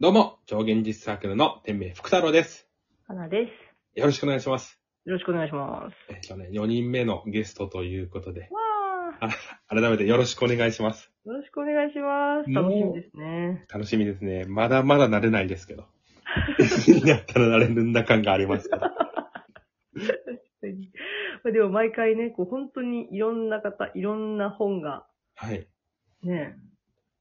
どうも、超現実サークルの天命福太郎です。かなです。よろしくお願いします。よろしくお願いします。えっとね、4人目のゲストということで、わあ、改めてよろしくお願いします。よろしくお願いします。楽しみですね。楽しみですね。まだまだ慣れないですけど。になったら慣れるんだ感がありますけど。でも毎回ね、こう本当にいろんな方、いろんな本がはい。ね、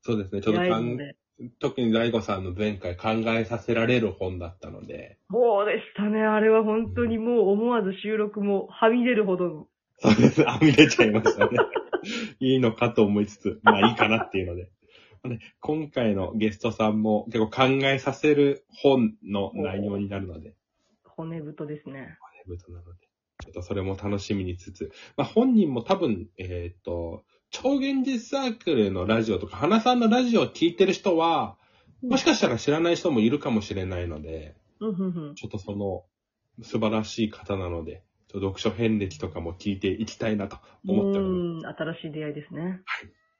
そうですね。ちょっとかん、出会えるので。特に大悟さんの前回考えさせられる本だったので、そうでしたね。あれは本当にもう思わず収録もはみ出るほどの。そうです。あみ出ちゃいましたね。いいのかと思いつつ、まあいいかなっていうので。ね今回のゲストさんも結構考えさせる本の内容になるので、骨太ですね。骨太なので、ちょっとそれも楽しみにつつ、まあ本人も多分、えっ、と、超現実サークルのラジオとか、花さんのラジオを聞いてる人は、もしかしたら知らない人もいるかもしれないので、うんふんふん。ちょっとその素晴らしい方なので、ちょっと読書遍歴とかも聞いていきたいなと思っております。うん、新しい出会いですね。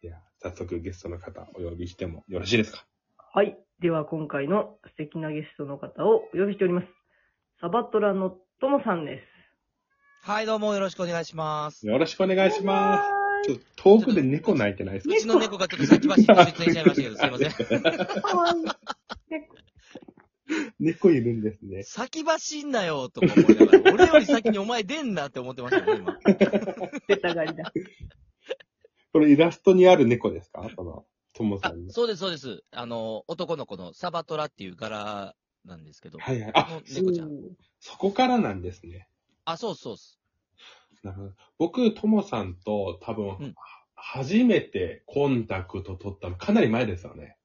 では、早速ゲストの方お呼びしてもよろしいですか？はい。では今回の素敵なゲストの方をお呼びしております。サバトラのともさんです。はい、どうもよろしくお願いします。よろしくお願いします。はちょっと遠くで猫鳴いてないですか？うちの猫がちょっと先走って出演しちゃいましたけど、すいません。かわいい。猫いるんですね。先走んなよ、とか思いながら、俺より先にお前出んなって思ってましたよ、今。出たがりだ。これイラストにある猫ですか？その、ともさあんの。そうです、そうです。あの、男の子のサバトラっていう柄なんですけど。はいはい。あの、猫ちゃん。そこからなんですね。あ、そうそうっす。なるほど。僕、ともさんと多分、うん初めてコンタクト取ったのかなり前ですよね。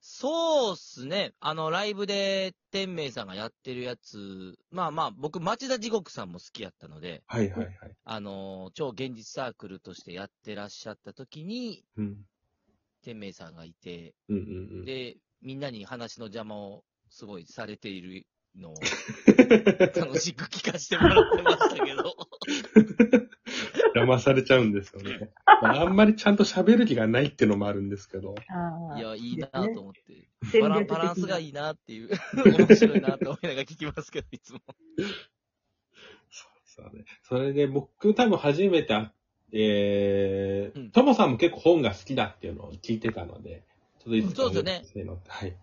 そうっすね。あの、ライブで天明さんがやってるやつ、まあまあ、僕、町田地獄さんも好きやったので、はいはいはい。あの、超現実サークルとしてやってらっしゃった時に、うん。天明さんがいて、うんうんうん。で、みんなに話の邪魔をすごいされているのを 楽しく聞かせてもらってましたけど。騙されちゃうんですよね。ま ああんまりちゃんと喋る気がないっていうのもあるんですけど。いや、いいなと思って。戦バラバランスがいいなっていう。面白いなと思いながら聞きますけど、いつも。そうね。それで僕多分初めて会って、えー、うんともさんも結構本が好きだっていうのを聞いてたので、ちょっといつかそうですよねはい。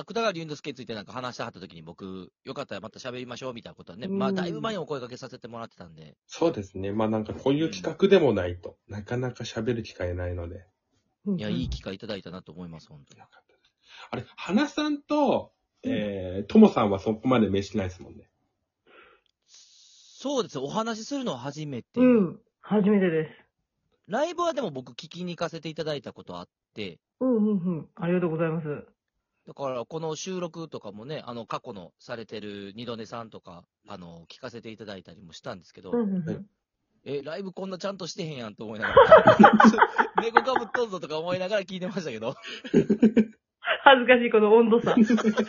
芥川龍之介についてなんか話してはった時に僕、よかったらまた喋りましょうみたいなことはね、うんまあだいぶ前にお声掛けさせてもらってたんで、そうですね。まあなんかこういう企画でもないと、なかなか喋る機会ないので。いや、いい機会いただいたなと思います、本当によ。かったです。あれ、花さんと、えー、ともさんはそこまで飯ないですもんね。そうですお話しするのは初めて。うん。初めてです。ライブはでも僕聞きに行かせていただいたことあって、うんうんうん。ありがとうございます。だから、この収録とかもね、あの、過去のされてる二度寝さんとか、あの、聞かせていただいたりもしたんですけど、うんうんうはいん。え、ライブこんなちゃんとしてへんやんと思いながら、猫かぶっとんぞとか思いながら聞いてましたけど、恥ずかしい、この温度差。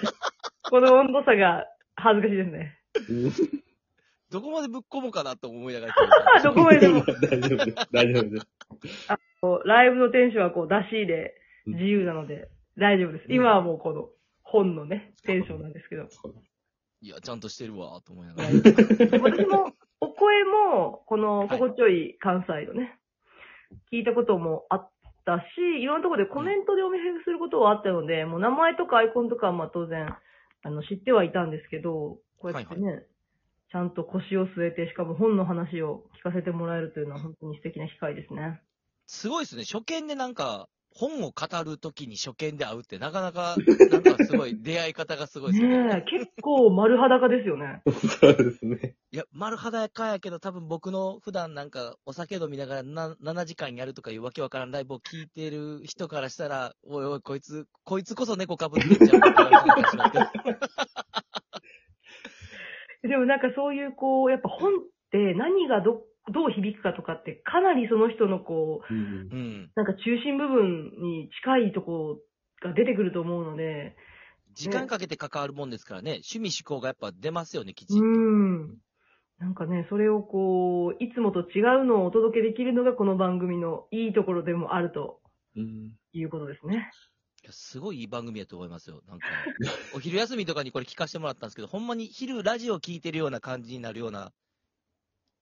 この温度差が恥ずかしいですね。どこまでぶっ込むかなと思いながら聞いてどこまででも 大丈夫です。大丈夫です。ライブのテンションはこう出し入れ自由なので大丈夫です。うん今はもうこの本のね、テンションなんですけど。いや、ちゃんとしてるわ、と思いながら。私も、お声も、この、はい心地よい関西のね、聞いたこともあったし、いろんなところでコメントでお見せすることはあったので、もう名前とかアイコンとかはまあ当然、あの、知ってはいたんですけど、こうやってね、ちゃんと腰を据えて、しかも本の話を聞かせてもらえるというのは本当に素敵な機会ですね。すごいですね。初見でなんか、本を語るときに初見で会うって、なかなか、なんかすごい、出会い方がすごいですよね。ねえ、結構丸裸ですよね。そうですね。いや、丸裸やけど、多分僕の普段なんか、お酒飲みながらな7時間やるとかいうわけわからんライブを聞いてる人からしたら、おいおい、こいつ、こいつこそ猫かぶってんじゃん。でもなんかそういうこう、やっぱ本って何がど、どう響くかとかってかなりその人のこう、うんうん。なんか中心部分に近いとこが出てくると思うので、時間かけて関わるもんですからね、趣味思考がやっぱ出ますよね、きちうっと。ん。なんかね、それをこう、いつもと違うのをお届けできるのがこの番組のいいところでもあるとうんいうことですね。いや、すごいいい番組やと思いますよ。なんか、お昼休みとかにこれ聞かせてもらったんですけど、ほんまに昼ラジオ聞いてるような感じになるような、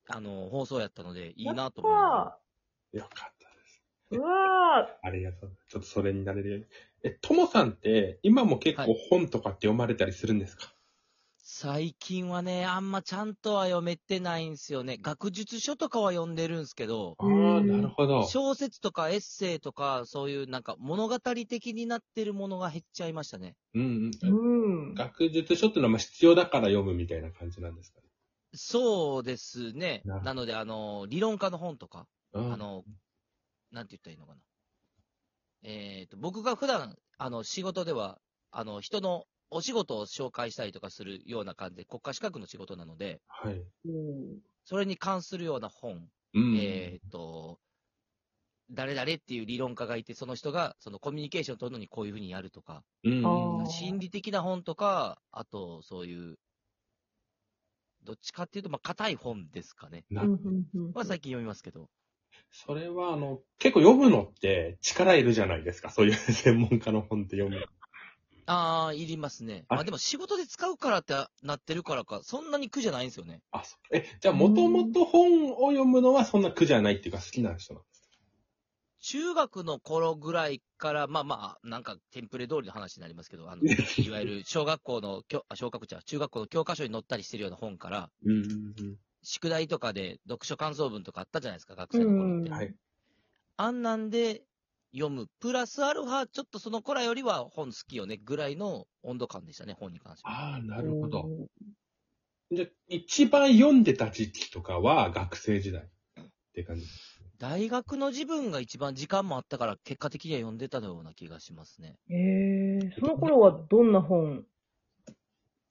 あの、放送やったので、いいなと思いながらわよかったです。ーうわありがとう。ちょっとそれになれるように。え、ともさんって、今も結構はい本とかって読まれたりするんですか、最近はね、あんまちゃんとは読めてないんですよね。学術書とかは読んでるんですけど、ああ、うんなるほど。小説とかエッセイとか、そういうなんか物語的になってるものが減っちゃいましたね。うんーうん。うん。学術書っていうのはまあ必要だから読むみたいな感じなんですかね。そうですね。なるほどなので、あの、理論家の本とか、うんあの、なんて言ったらいいのかな。えっ、と、僕が普段、あの、仕事では、あの、人のお仕事を紹介したりとかするような感じで、国家資格の仕事なので、はい。うんそれに関するような本、うん。えっ、と、誰々っていう理論家がいて、その人が、そのコミュニケーションを取るのにこういうふうにやるとか、うん。あー心理的な本とか、あと、そういう、どっちかっていうと、まあ、硬い本ですかね。なは最近読みますけど。それは、あの、結構読むのって力いるじゃないですか。そういう専門家の本って読む。ああ、いりますね。あまあでも仕事で使うからってなってるからか、そんなに苦じゃないんですよね。あ、そう。え、じゃあ、もともと本を読むのはそんな苦じゃないっていうか好きな人なんですか？中学の頃ぐらいから、まあまあ、なんかテンプレ通りの話になりますけど、あの、いわゆる小学校の教、あ小学校中学校の教科書に載ったりしてるような本から、うんうん宿題とかで読書感想文とかあったじゃないですか、学生の頃って。はい。あんなんで読む。プラスアルファ、ちょっとその頃よりは本好きよね、ぐらいの温度感でしたね、本に関しては。ああ、なるほど。じゃあ、一番読んでた時期とかは学生時代って感じ。大学の自分が一番時間もあったから、結果的には読んでたような気がしますね。ええその頃はどんな本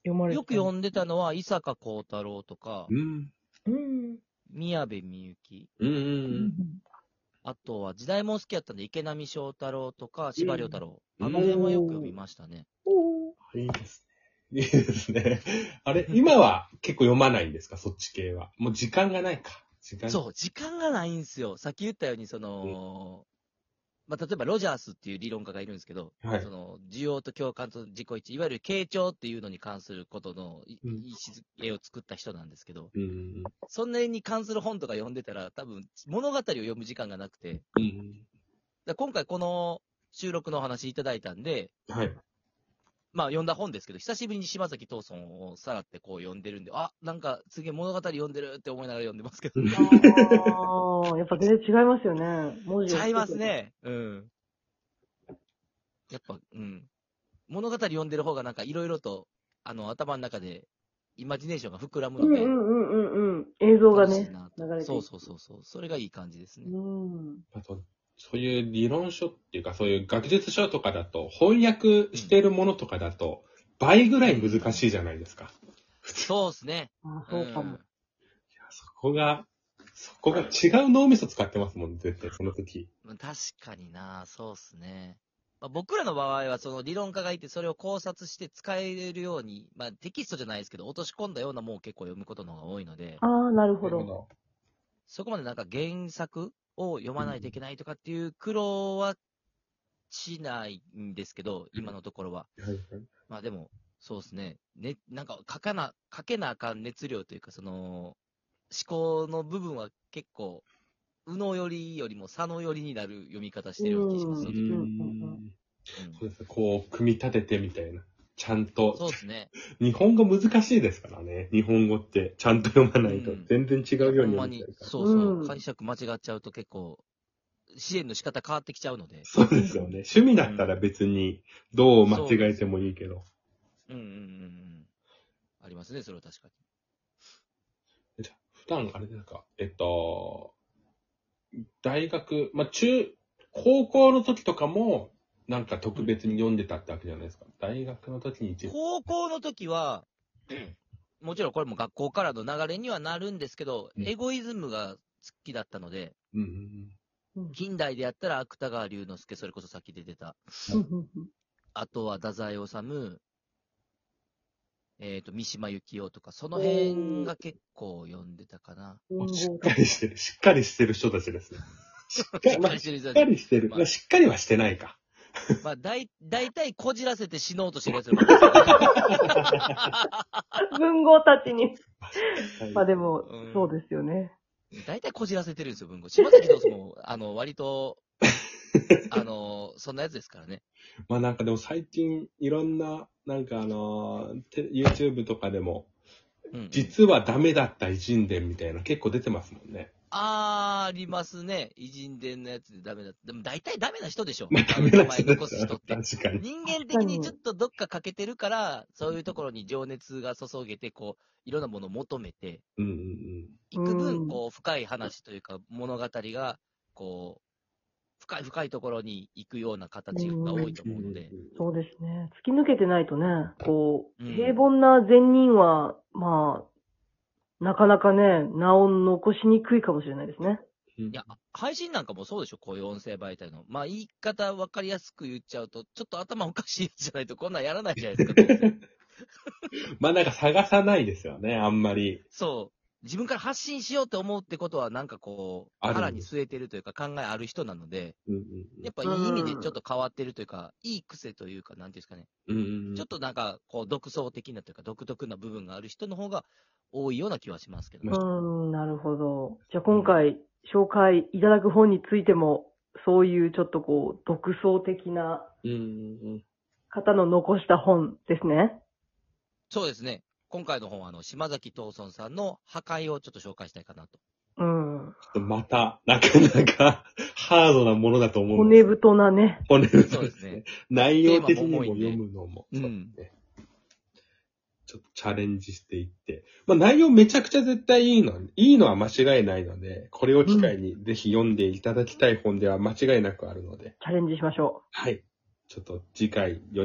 読まれてよく読んでたのは、伊坂幸太郎とかう、ん。うん。宮部みゆき、うんううんん。あとは時代も好きやったんで、池波正太郎とか、司馬遼太郎。うんあの辺はよく読みましたね。おーうん。いいですね。い いですね。あれ、今は結構読まないんですか？そっち系は。もう時間がないか。時間そう、時間がないんですよ。さっき言ったように、その、まあ、例えばロジャースっていう理論家がいるんですけど、はいその、需要と共感と自己一致、いわゆる傾聴っていうのに関することのいうんい礎を作った人なんですけど、うんうんそんなに関する本とか読んでたら、多分、物語を読む時間がなくて、うん。今回この収録のお話いただいたんで、はい。まあ読んだ本ですけど、久しぶりに島崎藤村をさらってこう読んでるんで、あ、なんかすげえ物語読んでるって思いながら読んでますけど。ああ、やっぱ全然違いますよね。文字をちゃいます。ね。うん。やっぱ、うん。物語読んでる方がなんかいろいろと、あの、頭の中で、イマジネーションが膨らむので、うんうんうんうんうん。映像がね流れてそうそうそうそう。それがいい感じですね。うん。あと、そういう理論書っていうか、そういう学術書とかだと、翻訳してるものとかだと、倍ぐらい難しいじゃないですか。そうですね。あそうかも。いやそこが、そこが違う脳みそ使ってますもん、絶対、その時。うん確かにな、そうっすね。まあ、僕らの場合は、その理論家がいて、それを考察して使えるように、まあ、テキストじゃないですけど、落とし込んだようなもんを結構読むことの方が多いので、ああ、なるほど。そこまでなんか原作を読まないといけないとかっていう苦労はしないんですけど、今のところは。はいはいまあでも、そうですね。ね、なんか書かな、書けなあかん熱量というか、その、思考の部分は結構、右脳寄りよりも左脳寄りになる読み方してるような気しますうね。んうんうんそうですね。こう、組み立ててみたいな。ちゃんと。そうですね。日本語難しいですからね。日本語って、ちゃんと読まないとうん全然違うようにほんまに読みたいか、ら。そうそう、うん解釈間違っちゃうと結構、支援の仕方変わってきちゃうので。そうですよね。趣味だったら別に、どう間違えてもいいけど。うんうんうんうん。ありますね、それは確かに。じゃあ普段、あれですか、えっと、大学、まあ、中、高校の時とかも、なんか特別に読んでたってわけじゃないですか。大学の時に。高校の時は、もちろんこれも学校からの流れにはなるんですけど、うんエゴイズムが好きだったので、うん近代でやったら芥川龍之介、それこそさっき出てた。あとは太宰治、えっ、と、三島由紀夫とか、その辺が結構読んでたかな。うん。文しっ豪かりしてる、しっかりしてる人たちですね。しっかり、まあ、ししっかりしてる人っかりしてる。まあ、しっかりはしてないか。まあ、だい、だいたいこじらせて死のうとしてるやつらばっかり文豪たちに。まあでもうん、そうですよね。ですよだいたいこじらせてるんですよ、文豪。島崎道士も、あの、割と、あの、そんなやつですからね。まあなんかでも最近いろんな、なんかあのー、て YouTube とかでも、うん。実はダメだった偉人伝みたいな結構出てますもんね。あー、ありますね。偉人伝のやつでダメだ。でも大体ダメな人でしょ。まあダメな名前残す人って。確かに。人間的にちょっとどっか欠けてるから、そういうところに情熱が注げて、こう、いろんなものを求めて、うんうんうん。ういく分、んこう、深い話というか、物語が、こう、深い深いところに行くような形が多いと思うので、そうですね。突き抜けてないとね、こう、うん平凡な善人は、まあ、なかなかね、名を残しにくいかもしれないですね。うんいや、配信なんかもそうでしょ、こういう音声媒体の。まあ、言い方分かりやすく言っちゃうと、ちょっと頭おかしいやつじゃないとこんなんやらないじゃないですか、まあなんか探さないですよね、あんまり。そう。自分から発信しようって思うってことは、なんかこう、ある腹に据えてるというか考えある人なので、うんうんやっぱいい意味でちょっと変わってるというか、いい癖というか、なんていうんですかね。うんうんうんちょっとなんか、こう、独創的なというか、独特な部分がある人の方が多いような気はしますけどうね。ーん、なるほど。じゃあ今回、紹介いただく本についても、そういうちょっとこう、独創的なうんうんうん方の残した本ですね。そうですね。今回の本は、あの、島崎藤村さんの破壊をちょっと紹介したいかなと。うん。また、なかなかハードなものだと思うん骨太なね。骨太そうですね。内容的にもテーマも重いんで読むのも、うんそうですねちょっとチャレンジしていって。まあ内容めちゃくちゃ絶対いいの、いいのは間違いないので、これを機会にぜひ読んでいただきたい本では間違いなくあるので、チャレンジしましょう。はい。ちょっと次回より